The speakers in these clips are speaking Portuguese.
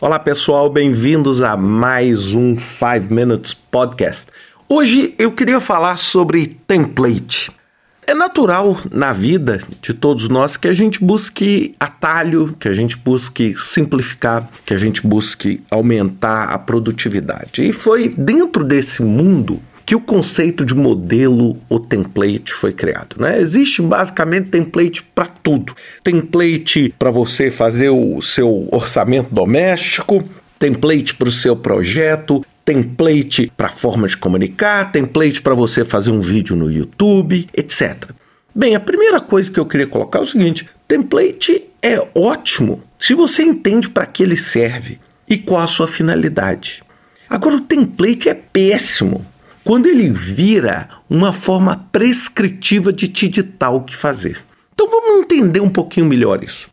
Olá pessoal, bem-vindos a mais um 5 Minutes Podcast. Hoje eu queria falar sobre template. É natural na vida de todos nós que a gente busque atalho, que a gente busque simplificar, que a gente busque aumentar a produtividade. E foi dentro desse mundo que o conceito de modelo ou template foi criado. Né? Existe basicamente template para tudo. Template para você fazer o seu orçamento doméstico, template para o seu projeto, template para forma de comunicar, template para você fazer um vídeo no YouTube, etc. Bem, a primeira coisa que eu queria colocar é o seguinte: template é ótimo se você entende para que ele serve e qual a sua finalidade. Agora, o template é péssimo quando ele vira uma forma prescritiva de te ditar o que fazer. Então vamos entender um pouquinho melhor isso.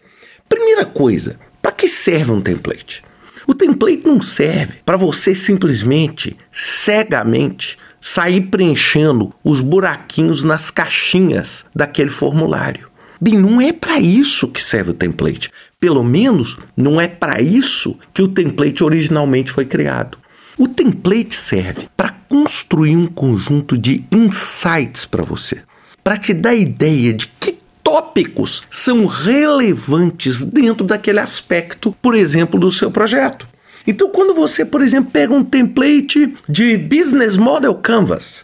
Primeira coisa, para que serve um template? O template não serve para você simplesmente, cegamente, sair preenchendo os buraquinhos nas caixinhas daquele formulário. Bem, não é para isso que serve o template. Pelo menos não é para isso que o template originalmente foi criado. O template serve para construir um conjunto de insights para você, para te dar ideia de que tópicos são relevantes dentro daquele aspecto, por exemplo, do seu projeto. Então, quando você, por exemplo, pega um template de Business Model Canvas,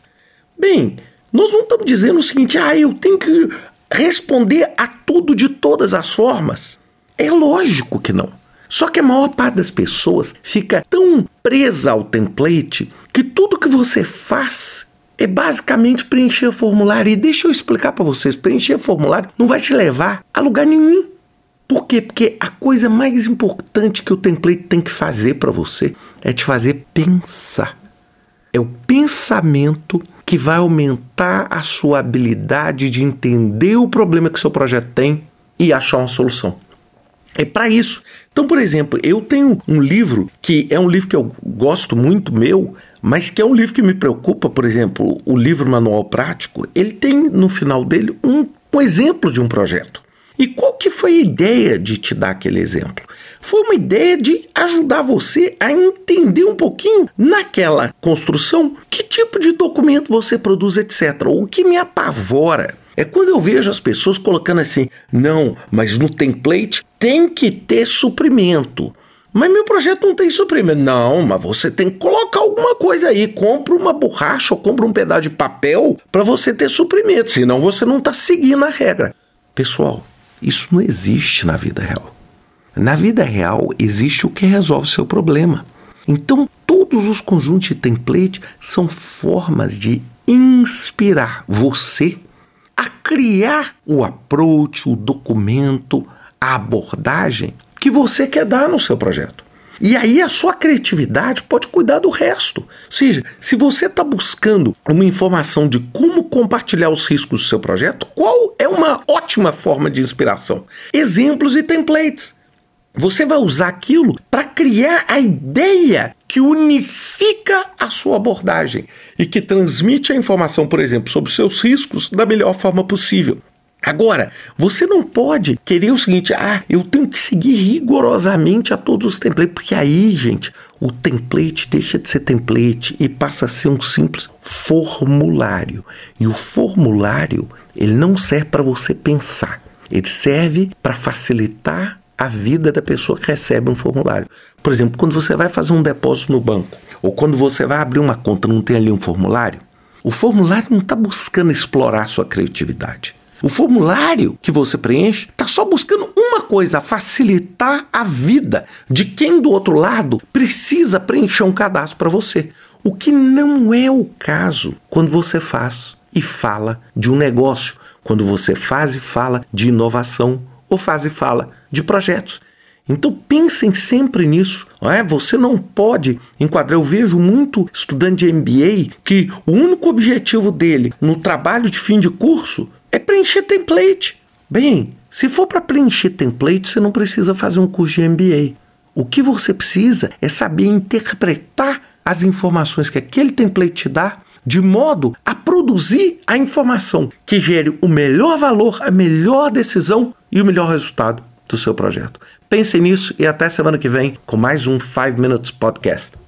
bem, nós não estamos dizendo o seguinte, ah, eu tenho que responder a tudo de todas as formas. É lógico que não. Só que a maior parte das pessoas fica tão presa ao template que tudo que você faz é basicamente preencher formulário. E deixa eu explicar para vocês: preencher formulário não vai te levar a lugar nenhum. Por quê? Porque a coisa mais importante que o template tem que fazer para você é te fazer pensar. É o pensamento que vai aumentar a sua habilidade de entender o problema que seu projeto tem e achar uma solução. É para isso. Então, por exemplo, eu tenho um livro que é um livro que eu gosto muito meu, mas que é um livro que me preocupa, por exemplo, o livro Manual Prático, ele tem no final dele um, um exemplo de um projeto. E qual que foi a ideia de te dar aquele exemplo? Foi uma ideia de ajudar você a entender um pouquinho naquela construção que tipo de documento você produz, etc. O que me apavora é quando eu vejo as pessoas colocando assim, não, mas no template tem que ter suprimento. Mas meu projeto não tem suprimento. Não, mas você tem que colocar alguma coisa aí. Compra uma borracha ou compra um pedaço de papel para você ter suprimento, senão você não está seguindo a regra. Pessoal, isso não existe na vida real. Na vida real existe o que resolve seu problema. Então, todos os conjuntos de template são formas de inspirar você a criar o approach, o documento, a abordagem que você quer dar no seu projeto. E aí a sua criatividade pode cuidar do resto. Ou seja, se você está buscando uma informação de como compartilhar os riscos do seu projeto, qual é uma ótima forma de inspiração? Exemplos e templates. Você vai usar aquilo para criar a ideia que unifica a sua abordagem e que transmite a informação, por exemplo, sobre seus riscos da melhor forma possível. Agora, você não pode querer o seguinte: ah, eu tenho que seguir rigorosamente a todos os templates, porque aí, gente, o template deixa de ser template e passa a ser um simples formulário. E o formulário, ele não serve para você pensar, ele serve para facilitar a vida da pessoa que recebe um formulário. Por exemplo, quando você vai fazer um depósito no banco, ou quando você vai abrir uma conta, não tem ali um formulário? O formulário não está buscando explorar sua criatividade. O formulário que você preenche está só buscando uma coisa: facilitar a vida de quem do outro lado precisa preencher um cadastro para você. O que não é o caso quando você faz e fala de um negócio, quando você faz e fala de inovação ou faz e fala de projetos. Então pensem sempre nisso. Não é? Você não pode enquadrar. Eu vejo muito estudante de MBA que o único objetivo dele no trabalho de fim de curso é preencher template. Bem, se for para preencher template, você não precisa fazer um curso de MBA. O que você precisa é saber interpretar as informações que aquele template te dá de modo a produzir a informação que gere o melhor valor, a melhor decisão e o melhor resultado do seu projeto. Pense nisso e até semana que vem com mais um 5 Minutes Podcast.